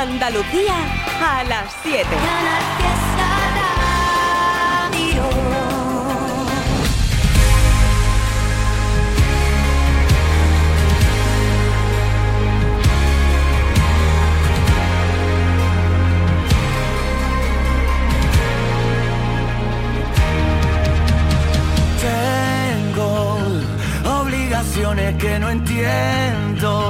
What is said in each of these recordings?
Andalucía a las 7. Tengo obligaciones que no entiendo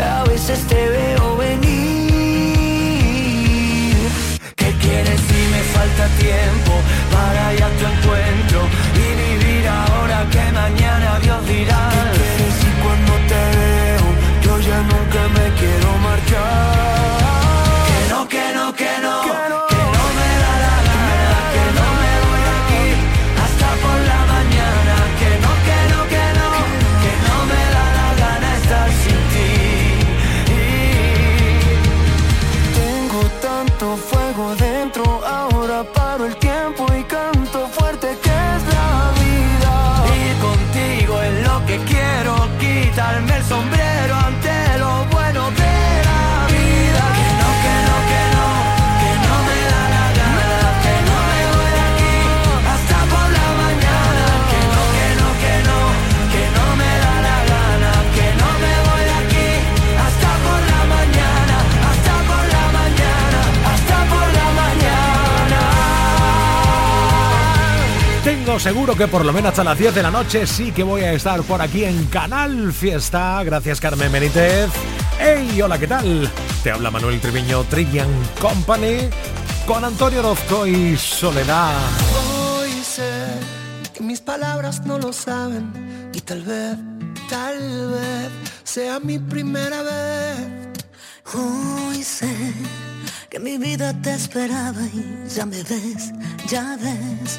A veces te veo venir. ¿Qué quieres si me falta tiempo para ir a tu encuentro y vivir ahora que mañana Dios dirá? ¿Qué quieres si cuando te veo yo ya nunca me quiero marchar? Seguro que por lo menos hasta las 10 de la noche sí que voy a estar por aquí en Canal Fiesta. Gracias Carmen Benítez. Hey, hola, ¿qué tal? Te habla Manuel Triviño Trivian Company con Antonio Orozco y Soledad. Hoy sé que mis palabras no lo saben y tal vez, tal vez sea mi primera vez. Hoy sé que mi vida te esperaba y ya me ves, ya ves,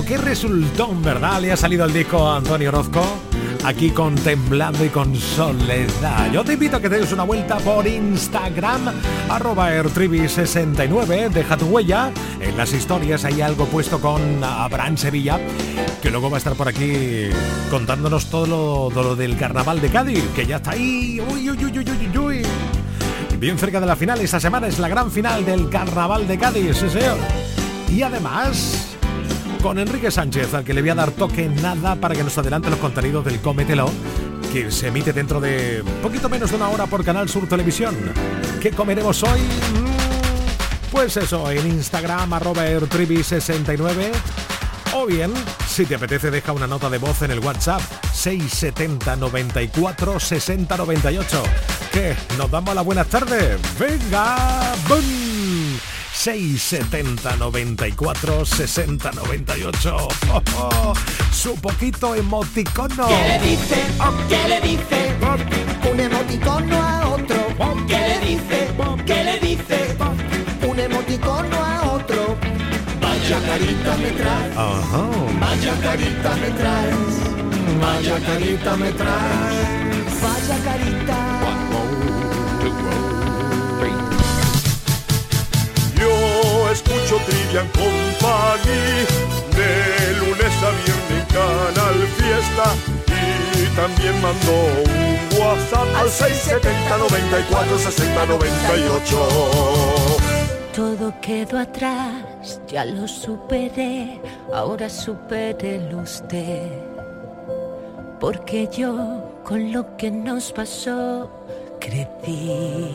Pero qué resultón, ¿verdad? Le ha salido el disco Antonio Orozco aquí con Temblando y con Soledad. Yo te invito a que te des una vuelta por Instagram, arroba Airtribi69, deja tu huella. En las historias hay algo puesto con Abraham Sevilla, que luego va a estar por aquí contándonos todo lo, del carnaval de Cádiz, que ya está ahí. Uy, uy, uy, uy, uy, uy. Bien cerca de la final, esta semana es la gran final del carnaval de Cádiz, sí señor. Y además con Enrique Sánchez, al que le voy a dar toque nada para que nos adelante los contenidos del Cómetelo, que se emite dentro de poquito menos de una hora por Canal Sur Televisión. ¿Qué comeremos hoy? Mm, pues eso, en Instagram, arroba 69 O bien, si te apetece, deja una nota de voz en el WhatsApp 670 94 60 98. ¿Qué? ¿Nos damos la buenas tardes? ¡Venga! ¡Bum! 670 94 60 98. su poquito emoticono. ¿Qué le dice? ¿Qué le dice? Un emoticono a otro. ¿Qué le dice? ¿Qué le dice? Un emoticono a otro. Vaya carita me traes. Vaya carita me traes. Vaya carita me traes. Vaya carita. Escucho Trivian Company de lunes a viernes Canal Fiesta y también mando un WhatsApp al 670 94 60 98. Todo quedó atrás, ya lo superé, ahora supere usted. Porque yo con lo que nos pasó crecí.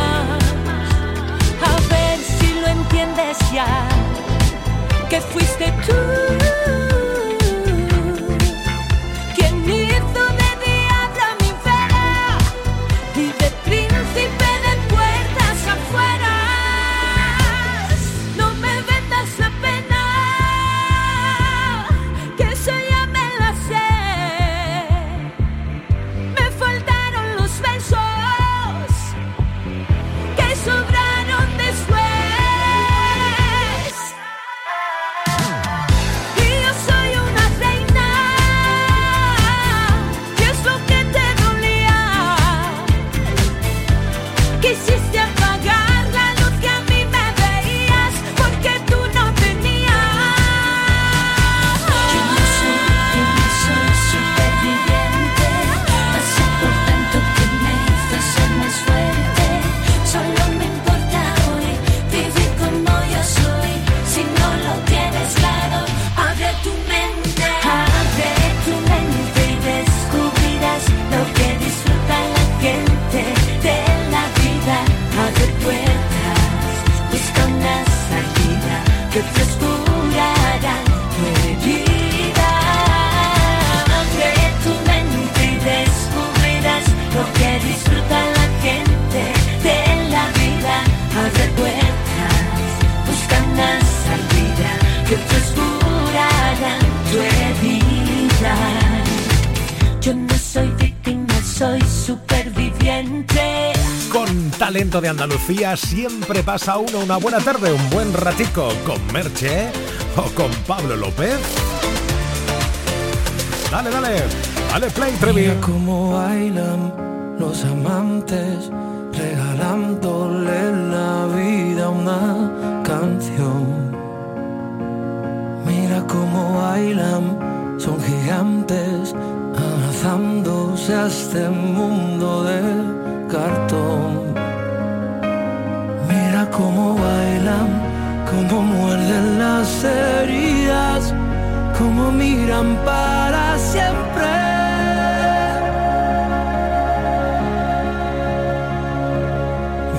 lo entiendes ya, que fuiste tú. Andalucía siempre pasa uno una buena tarde, un buen ratico con Merche o con Pablo López. Dale, dale, dale play, Trevi. Mira cómo bailan los amantes, regalándole la vida una canción. Mira cómo bailan, son gigantes, abrazándose a este mundo de cartón. Cómo bailan, cómo muerden las heridas, cómo miran para siempre.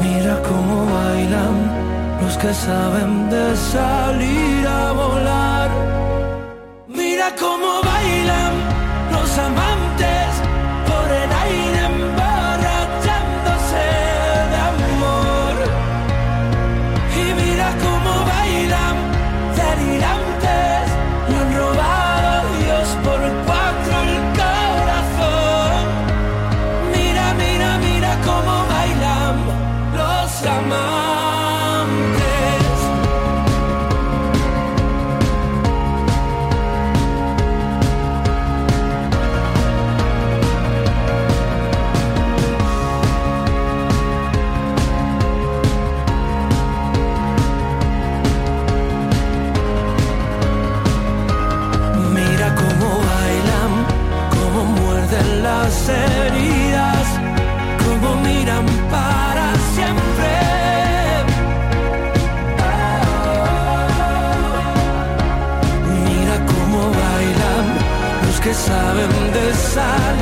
Mira cómo bailan los que saben de salir a volar. Mira cómo side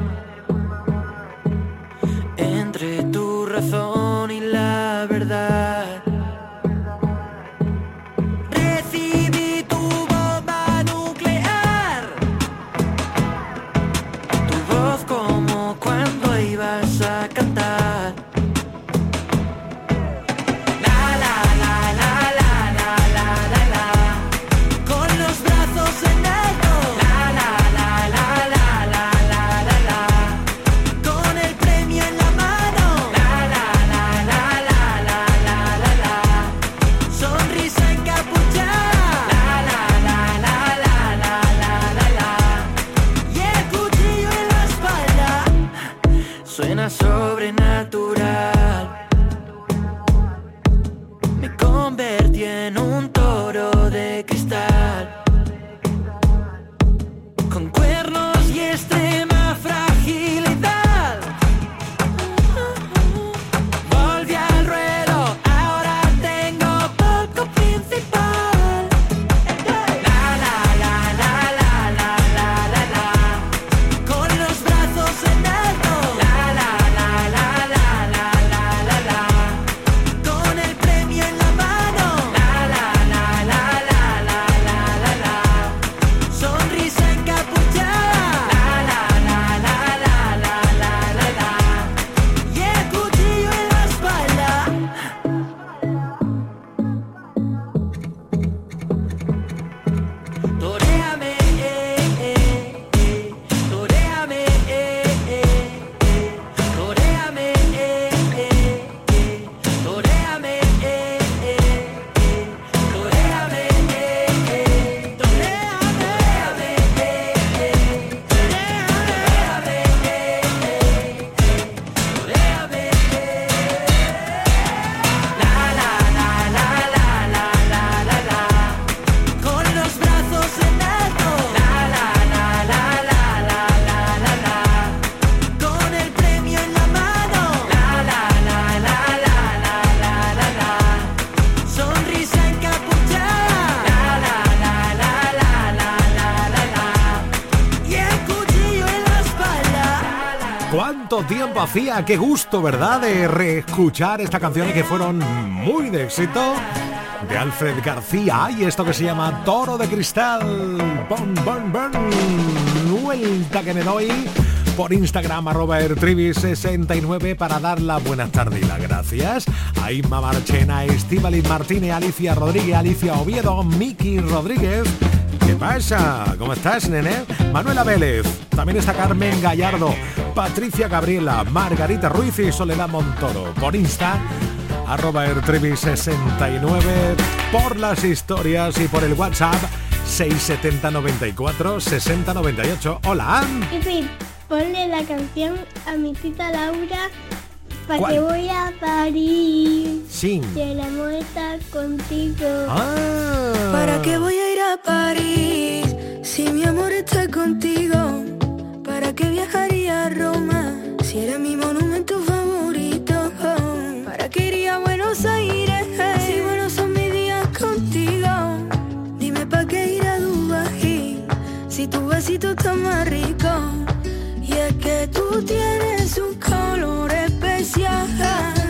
sacan Qué gusto, ¿verdad?, de reescuchar estas canciones que fueron muy de éxito de Alfred García. Y esto que se llama Toro de Cristal. Bon, bon, bon. Vuelta que me doy por Instagram arroba ertrivi69 para dar las buenas tardes y las gracias a Inma Marchena, Estíbaliz Martínez, Alicia Rodríguez, Alicia Oviedo, Miki Rodríguez. ¿Qué pasa? ¿Cómo estás, nene? Manuela Vélez, también está Carmen Gallardo, Patricia Gabriela, Margarita Ruiz y Soledad Montoro. Por Insta, arroba ertrivi69, por las historias y por el WhatsApp 67094-6098. Hola. Y sí, ponle la canción a mi tita Laura ¿Para qué voy a París? Sí. Si el amor está contigo. Ah. ¿Para qué voy a ir a París? Si mi amor está contigo. ¿Para qué viajaría a Roma? Si era mi monumento favorito. ¿Para qué iría a Buenos Aires? Si buenos son mis días contigo. Dime para qué ir a Dubai. Si tu vasito está más rico. Y es que tú tienes un color yeah.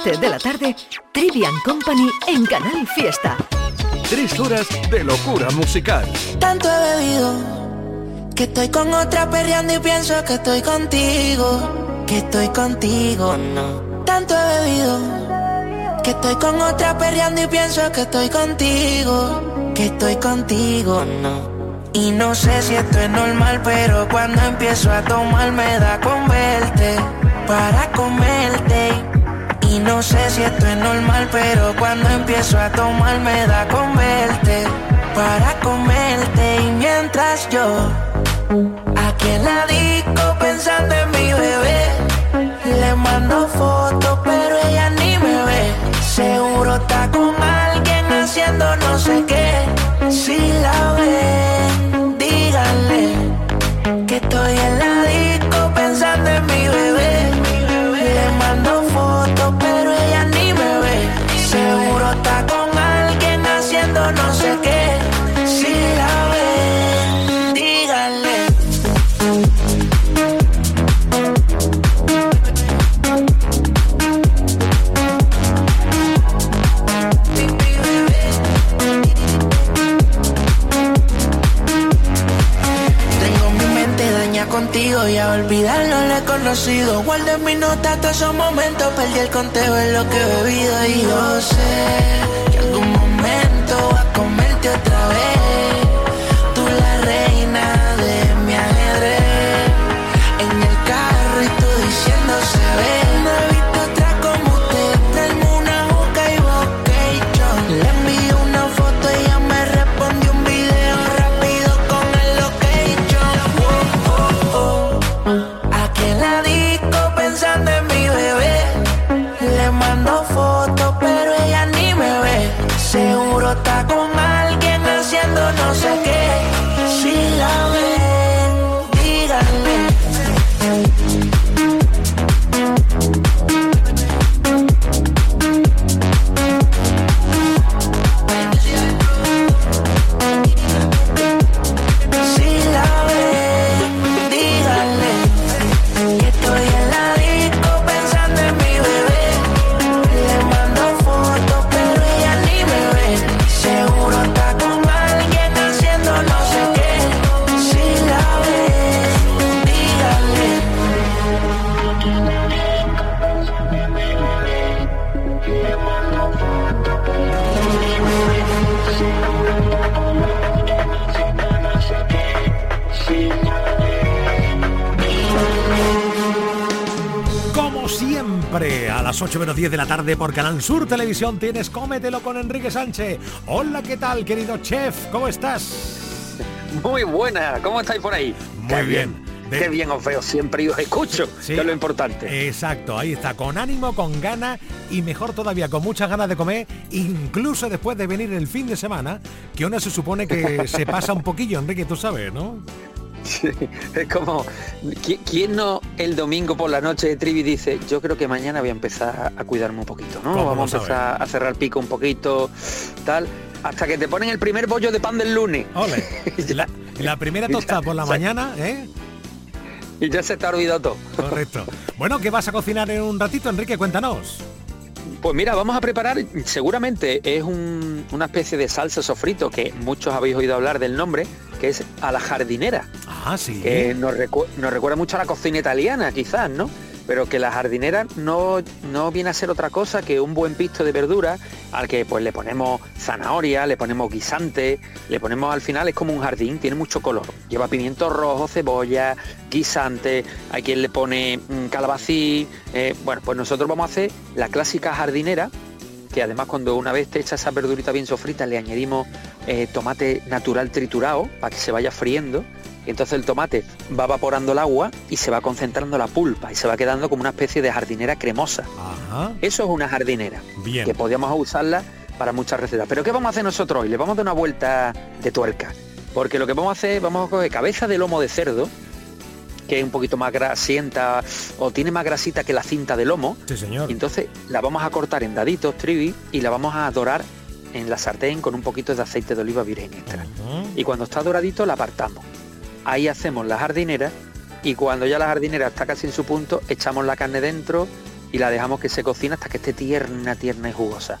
7 de la tarde, Trivian Company en Canal Fiesta. Tres horas de locura musical. Tanto he bebido que estoy con otra perreando y pienso que estoy contigo. Que estoy contigo, no. Tanto he bebido que estoy con otra perreando y pienso que estoy contigo. Que estoy contigo, no. Y no sé si esto es normal, pero cuando empiezo a tomar me da con verte para comerte no sé si esto es normal, pero cuando empiezo a tomar me da con verte, para comerte. Y mientras yo, aquí en la disco pensando en mi bebé, le mando fotos, pero ella ni me ve. Seguro está con alguien haciendo no sé qué. Si la ven, díganle que estoy en la disco. no sé qué. Si la ven, díganle. Tengo mi mente daña contigo y a olvidarlo le he conocido. Guardo en mi nota todos esos momentos. Perdí el conteo en lo que he bebido y yo sé que algún otra vez. 10 de la tarde por Canal Sur Televisión tienes Cómetelo con Enrique Sánchez. Hola, ¿qué tal, querido chef? ¿Cómo estás? Muy buena, ¿cómo estáis por ahí? Muy bien. De... Qué bien os veo siempre y os escucho, sí, es lo importante. Exacto, ahí está, con ánimo, con ganas y mejor todavía, con muchas ganas de comer, incluso después de venir el fin de semana, que uno se supone que se pasa un poquillo, Enrique, tú sabes, ¿no? es como, ¿quién no el domingo por la noche de Trivi dice, yo creo que mañana voy a empezar a cuidarme un poquito, ¿no? Vamos a empezar a cerrar pico un poquito, tal, hasta que te ponen el primer bollo de pan del lunes. La, primera tostada por la mañana, ¿eh? Y ya se te ha olvidado todo. Correcto. Bueno, ¿qué vas a cocinar en un ratito, Enrique? Cuéntanos. Pues mira, vamos a preparar, seguramente es una especie de salsa sofrito que muchos habéis oído hablar del nombre, que es a la jardinera. Ah, sí. Que nos, nos recuerda mucho a la cocina italiana, quizás, ¿no? Pero que la jardinera no, no viene a ser otra cosa que un buen pisto de verdura al que pues le ponemos zanahoria, le ponemos guisante, le ponemos al final, es como un jardín, tiene mucho color. Lleva pimiento rojo, cebolla, guisante, hay quien le pone mm, calabací. Eh, bueno, pues nosotros vamos a hacer la clásica jardinera, que además cuando una vez te echa esa verdurita bien sofrita le añadimos eh, tomate natural triturado para que se vaya friendo entonces el tomate va evaporando el agua y se va concentrando la pulpa y se va quedando como una especie de jardinera cremosa. Eso es una jardinera, que podríamos usarla para muchas recetas. Pero ¿qué vamos a hacer nosotros hoy? Le vamos a dar una vuelta de tuerca. Porque lo que vamos a hacer, vamos a coger cabeza de lomo de cerdo, que es un poquito más grasienta o tiene más grasita que la cinta de lomo. Sí, señor. Y entonces la vamos a cortar en daditos, trivi, y la vamos a dorar en la sartén con un poquito de aceite de oliva virgen extra. Y cuando está doradito la apartamos ahí hacemos la jardinera y cuando ya la jardinera está casi en su punto, echamos la carne dentro y la dejamos que se cocina hasta que esté tierna, tierna y jugosa.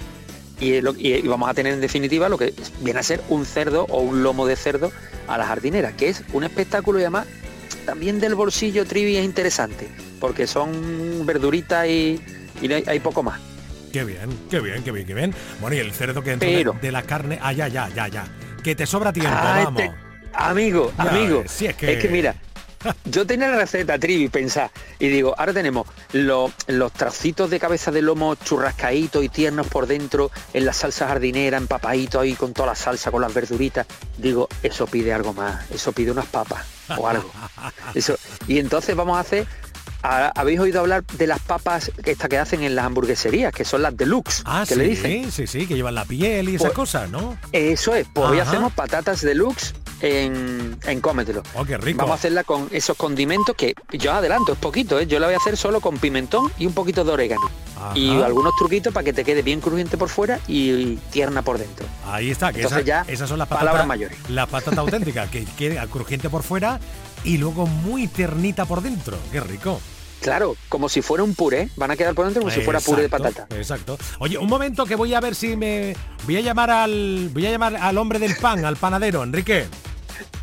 Y, vamos a tener en definitiva lo que viene a ser un cerdo o un lomo de cerdo a la jardinera, que es un espectáculo y además también del bolsillo trivi es interesante, porque son verduritas y, hay, poco más. Qué bien, qué bien, qué bien, qué bien. Bueno, y el cerdo que entra de, la carne, ah, ya, ya, ya, ya. Que te sobra tiempo, ah, vamos. Este Amigo, amigo. es, que... es que mira, yo tenía la receta, Trivi, pensar, y digo, ahora tenemos los trocitos de cabeza de lomo churrascaditos y tiernos por dentro, en la salsa jardinera, empapadito ahí con toda la salsa, con las verduritas. Digo, eso pide algo más, eso pide unas papas o algo. Eso. Y entonces vamos a hacer habéis oído hablar de las papas que, que hacen en las hamburgueserías, que son las deluxe, ah, que sí, le dicen. Sí, sí, que llevan la piel y esas pues, cosas, ¿no? Eso es, pues hoy hacemos patatas deluxe en, en cómetelo. Oh, qué rico. Vamos a hacerla con esos condimentos que yo adelanto, es poquito, ¿eh? yo la voy a hacer solo con pimentón y un poquito de orégano. Y algunos truquitos para que te quede bien crujiente por fuera y, tierna por dentro. Ahí está, que ya esas son las patatas, palabras mayores. Las patatas auténticas, que quede crujiente por fuera y luego muy ternita por dentro. Qué rico. Claro, como si fuera un puré, van a quedar por dentro como si fuera puré de patata. Exacto. Oye, un momento que voy a ver si me voy a llamar al voy a llamar al hombre del pan, al panadero, Enrique.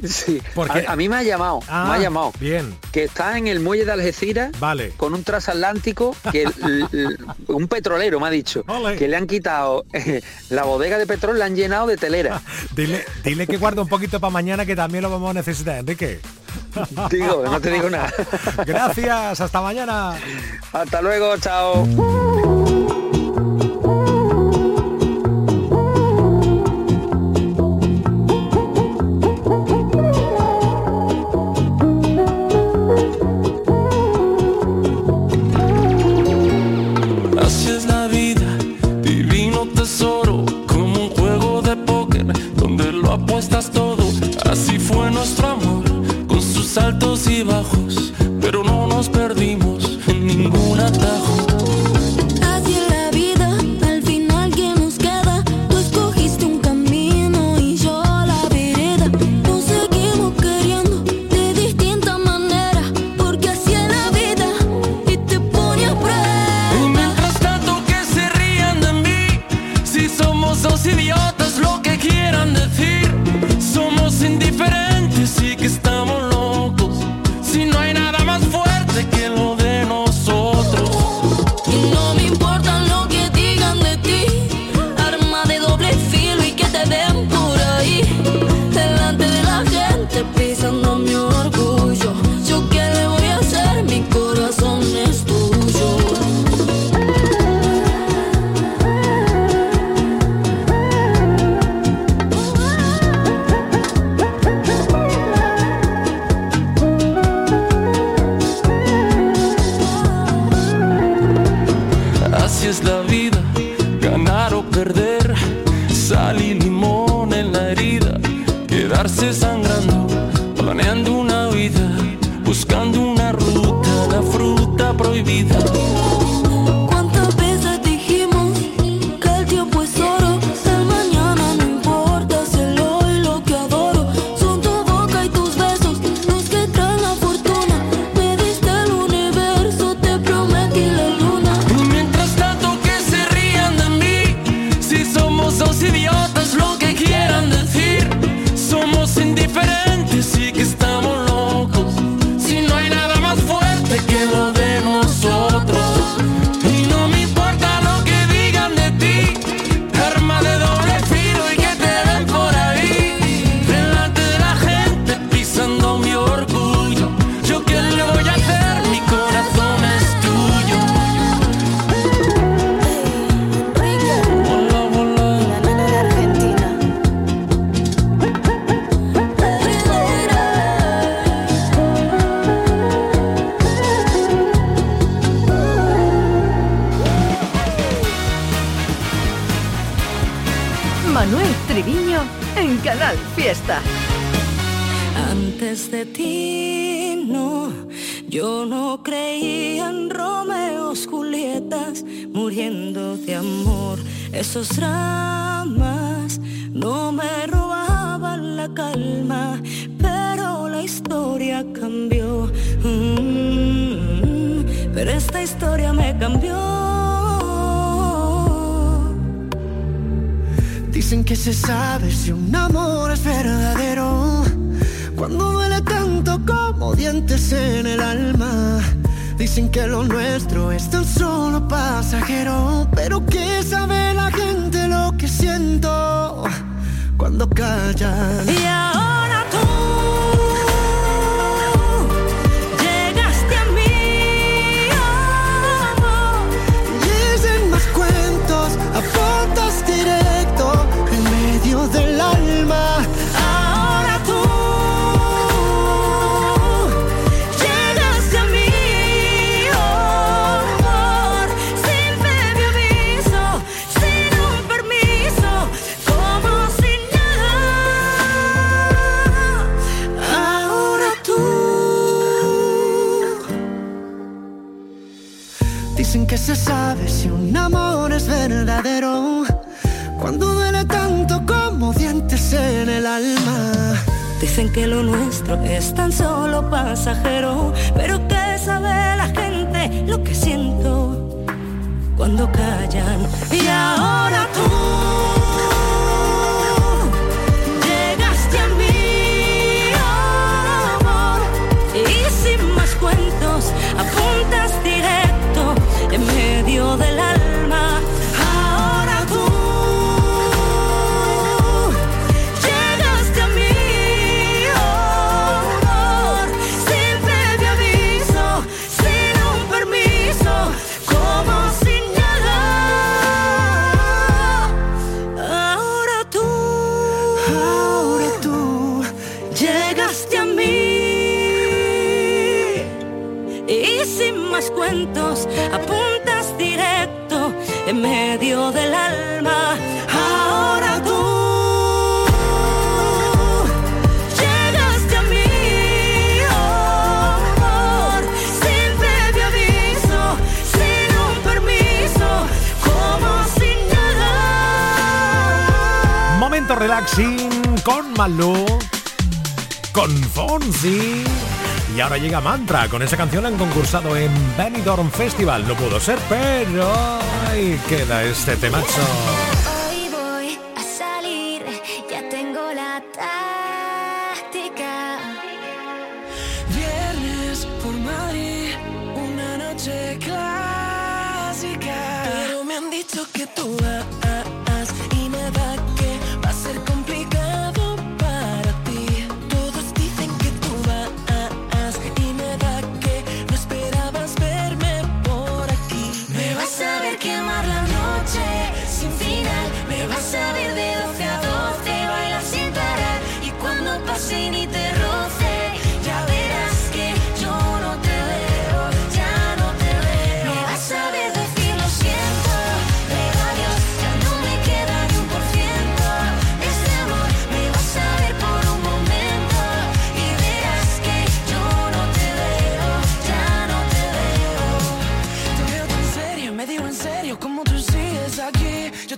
Sí, porque a, mí me ha llamado, me ha ah, llamado. Bien. Que está en el muelle de Algeciras vale. con un transatlántico que un petrolero me ha dicho que le han quitado eh, la bodega de petróleo, la han llenado de telera. dile, dile que guarda un poquito para mañana que también lo vamos a necesitar, Enrique. Digo, no te digo nada. Gracias, hasta mañana. Hasta luego, chao. esos ramas no me robaban la calma, pero la historia cambió. Mm, pero esta historia me cambió. Dicen que se sabe si un amor es verdadero, cuando duele tanto como dientes en el alma Dicen que lo nuestro es tan solo pasajero, pero que sabe la gente lo que siento cuando callan? que lo nuestro es tan solo pasajero, pero que sabe la gente lo que siento cuando callan. Y ahora tú Malú, con Fonsi. Y ahora llega Mantra. Con esa canción han concursado en Benidorm Festival. No pudo ser, pero ahí queda este temazo.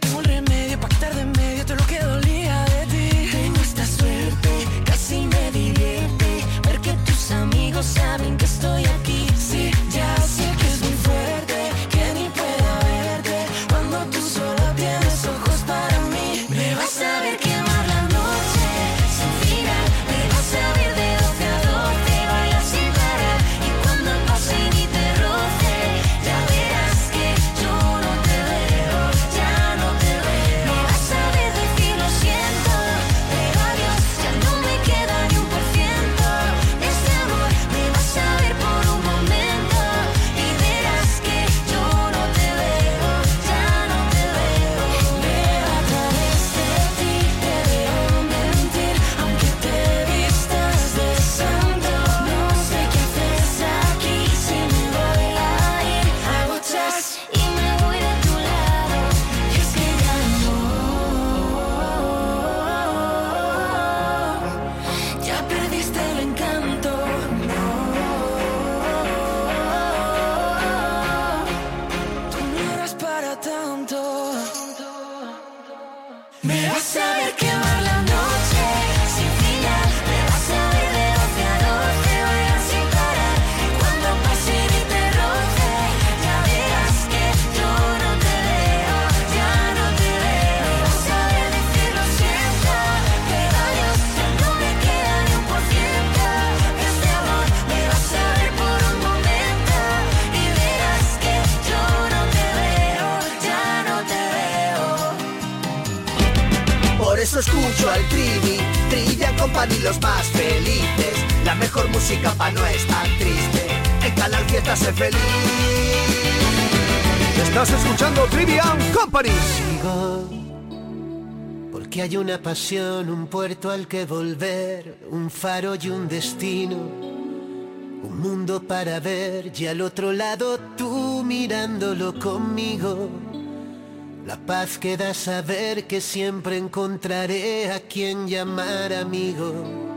tengo el no estar triste. En Canal Fiesta sé feliz. Estás escuchando Trivian Company. Sigo, porque hay una pasión, un puerto al que volver, un faro y un destino. Un mundo para ver y al otro lado tú mirándolo conmigo. La paz que da saber que siempre encontraré a quien llamar amigo.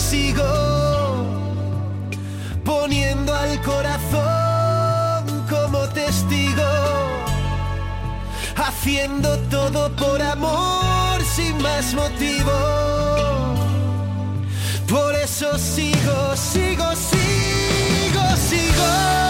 sigo poniendo al corazón como testigo, haciendo todo por amor sin más motivo. Por eso sigo, sigo, sigo, sigo.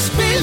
spill,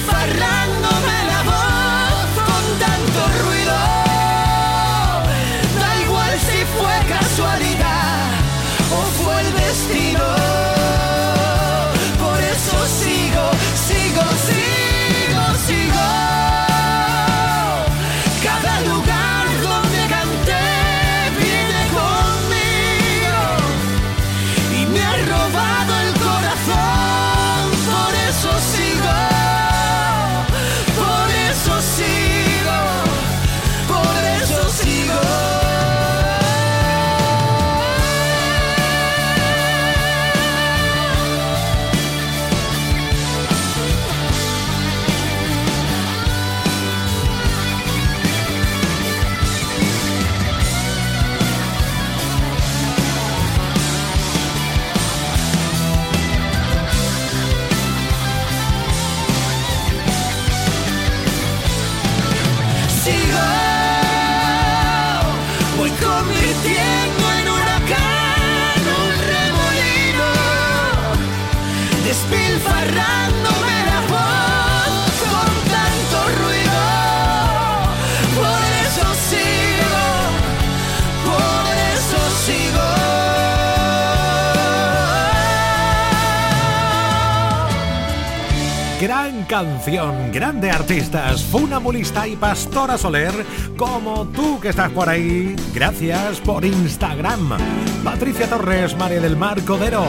Gran canción, grande artistas, Funambulista y Pastora Soler, como tú que estás por ahí. Gracias por Instagram. Patricia Torres, María del Mar Codero,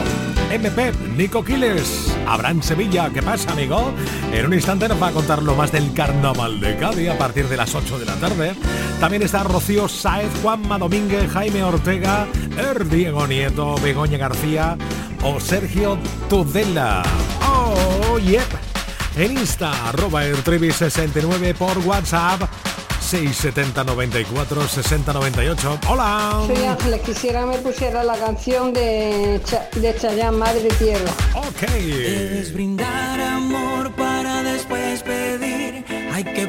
MP, Nico Quiles, Abraham Sevilla. ¿Qué pasa, amigo? En un instante nos va a contar lo más del carnaval de Cádiz a partir de las 8 de la tarde. También está Rocío Sáez, Juanma Domínguez, Jaime Ortega, Er Diego Nieto, Begoña García o Sergio Tudela. ¡Oh, yep! En Insta, arroba el 69 por WhatsApp 67094 6098. Hola. Soy Ángeles, quisiera me pusiera la canción de, Ch de Chayán, Madre Tierra. Ok. Debes brindar amor para después pedir. Hay que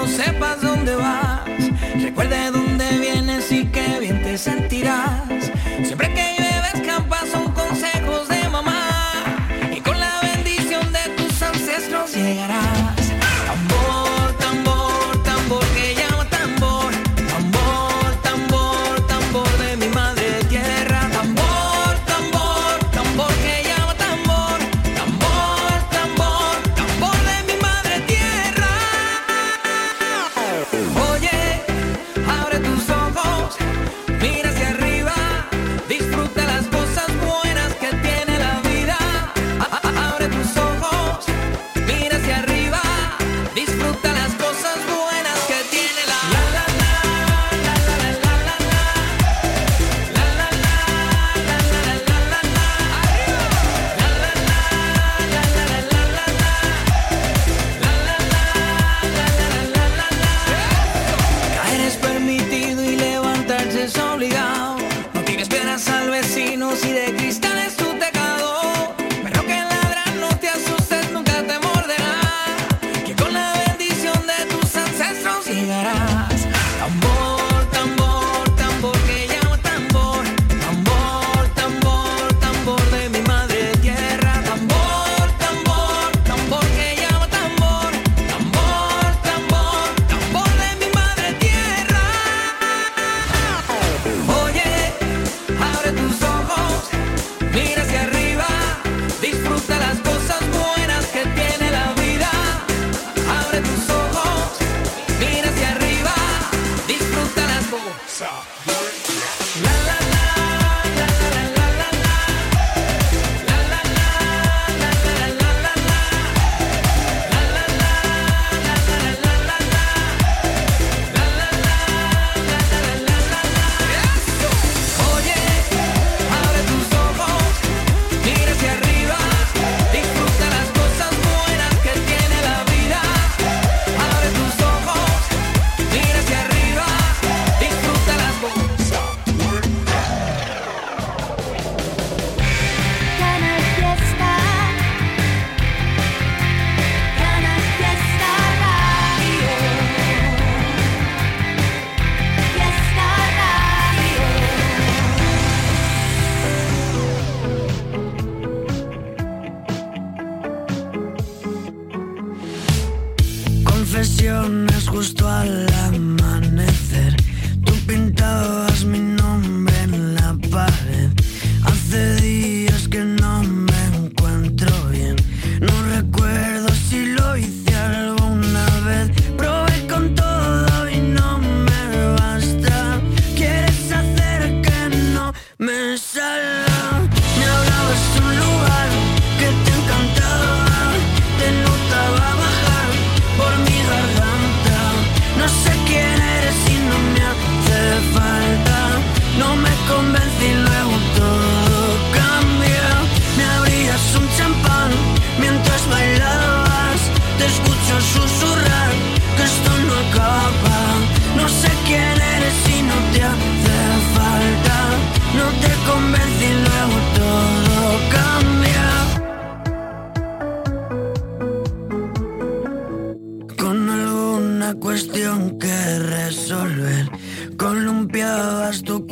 no sepas dónde vas. Recuerde dónde vienes y qué bien te sentirás. Siempre que llueve escampa son consejos de mamá. Y con la bendición de tus ancestros llegarás. Stop. La la la. Cuestión que resolver. Columpiabas tu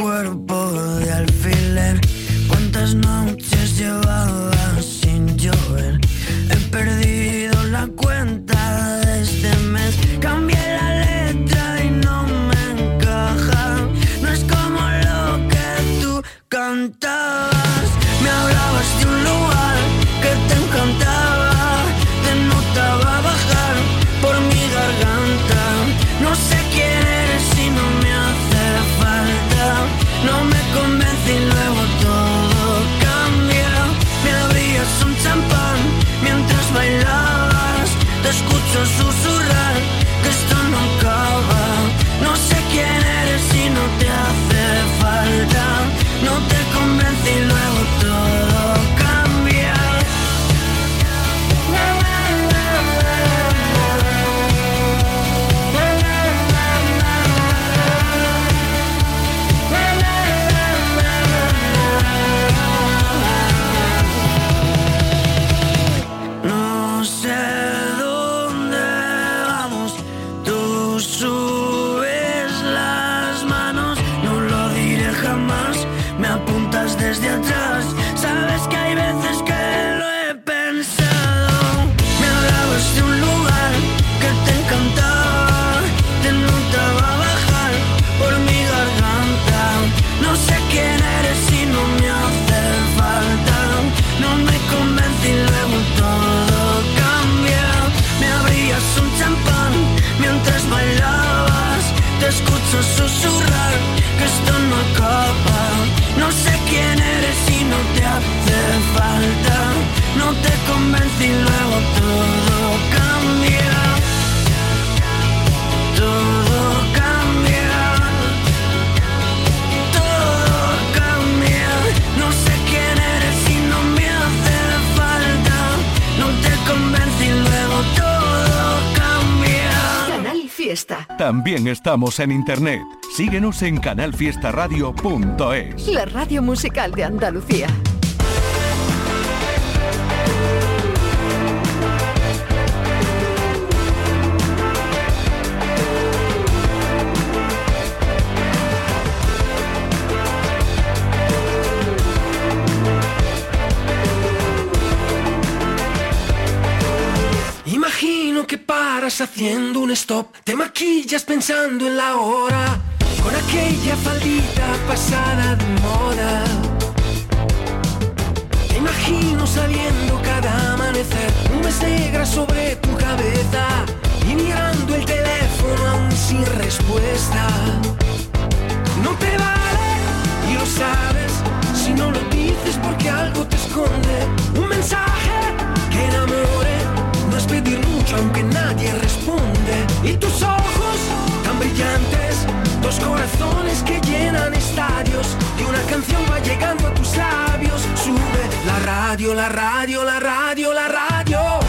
susurrar que esto no acaba, no sé quién eres y no te hace falta, no te convence y luego todo cambia, todo cambia. Todo cambia, no sé quién eres y no me hace falta, no te convence y luego todo cambia. Canal Fiesta. También estamos en internet. Síguenos en canalfiestaradio.es. La radio musical de Andalucía. Imagino que paras haciendo un stop, te maquillas pensando en la hora, aquella faldita pasada de moda. Te imagino saliendo cada amanecer, nubes negras sobre tu cabeza y mirando el teléfono aún sin respuesta. No te vale y lo sabes si no lo dices porque algo te esconde. Un mensaje que enamore no es pedir mucho aunque nadie responde. Y brillantes, dos corazones que llenan estadios y una canción va llegando a tus labios. Sube la radio, la radio, la radio, la radio.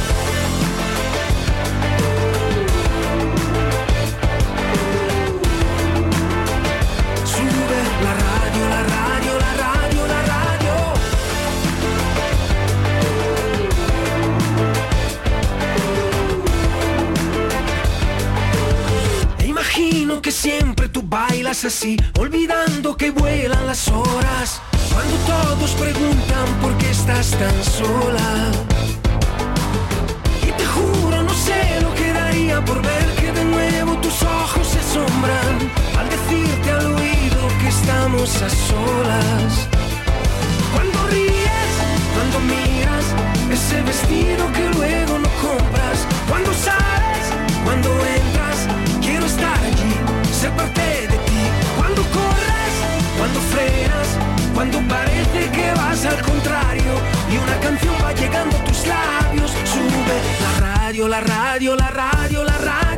Bailas así, olvidando que vuelan las horas. Cuando todos preguntan por qué estás tan sola. Y te juro, no sé lo que daría por ver que de nuevo tus ojos se asombran al decirte al oído que estamos a solas. Cuando ríes, cuando miras ese vestido que luego no compras, cuando sales, cuando entras, quiero estar allí, ser parte de ti. Cuando corres, cuando frenas, cuando parece que vas al contrario y una canción va llegando a tus labios, sube la radio, la radio, la radio, la radio.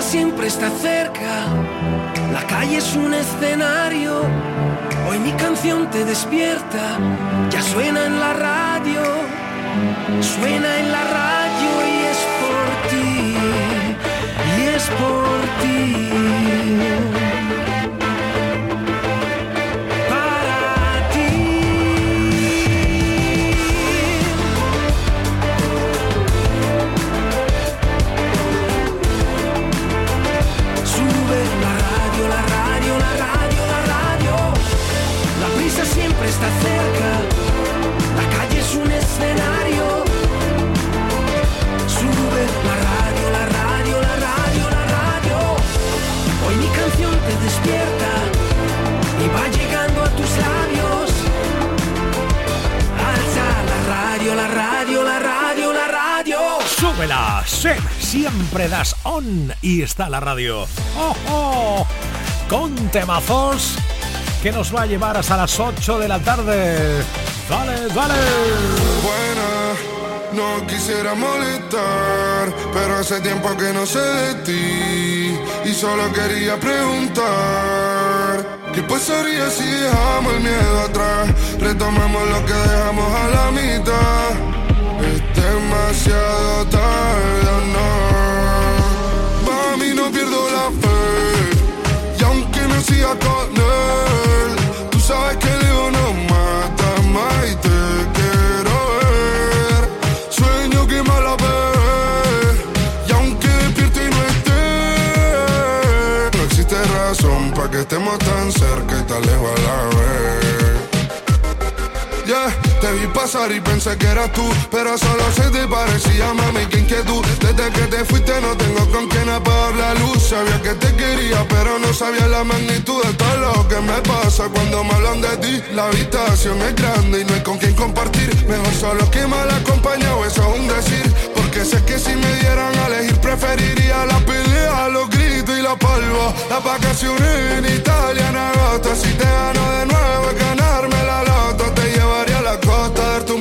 Siempre está cerca. La calle es un escenario. Hoy mi canción te despierta, ya suena en la radio, suena en la radio y es por ti, y es por ti. La calle es un escenario. Sube la radio, la radio, la radio, la radio. Hoy mi canción te despierta y va llegando a tus labios. Alza la radio, la radio, la radio, la radio. Súbela, Seb, siempre das on y está la radio. ¡Oh, oh! Con temazos que nos va a llevar hasta las 8 de la tarde. Dale, dale. Buena, no quisiera molestar, pero hace tiempo que no sé de ti y solo quería preguntar. ¿Qué pasaría si dejamos el miedo atrás? Retomamos lo que dejamos a la mitad. Es demasiado tarde, ¿o no. Mami, no pierdo la fe. Y aunque no siga con sabes que el ego no mata más y te quiero ver. Sueño que mala vez. Y aunque despierto y no esté, no existe razón para que estemos tan cerca y tan lejos a la pasar y pensé que eras tú, pero solo se te parecía, mami, qué inquietud. Desde que te fuiste no tengo con quién apagar la luz. Sabía que te quería, pero no sabía la magnitud de todo lo que me pasa cuando me hablan de ti. La habitación es grande y no hay con quién compartir. Mejor solo que mal acompañado, eso es un decir. Porque sé que si me dieran a elegir, preferiría la pelea, los gritos y la palva. Las vacaciones en Italia en agosto. Si te gano de nuevo, es ganarme la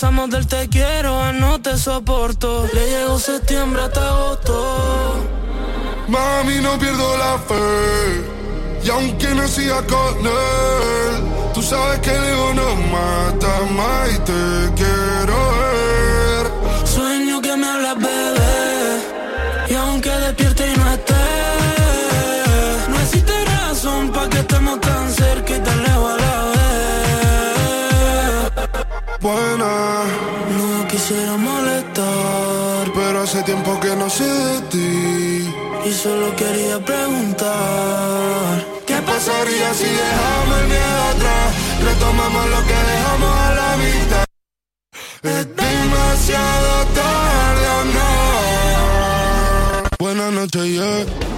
Pasamos del te quiero a no te soporto. Le llegó septiembre hasta agosto. Mami, no pierdo la fe. Y aunque no siga con él, tú sabes que el ego no mata más y te quiero ver. Sueño que me hablas, bebé. Buena, No quisiera molestar, pero hace tiempo que no sé de ti. y solo quería preguntar. ¿Qué pasaría si dejamos el miedo atrás? Retomamos lo que dejamos a la mitad. Es demasiado tarde o no. Buenas noches, yeah.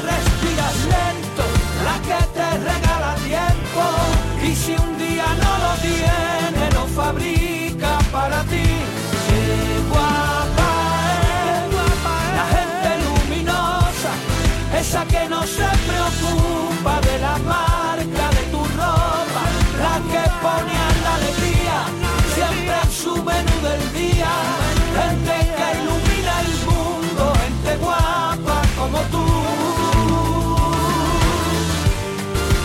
fabrica para ti. Qué guapa eh, eh. la gente luminosa, esa que no se preocupa de la marca de tu ropa, la que pone a la alegría siempre en su menú del día. Gente que ilumina el mundo, gente guapa como tú.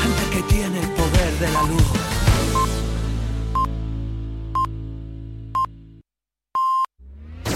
Gente que tiene el poder de la luz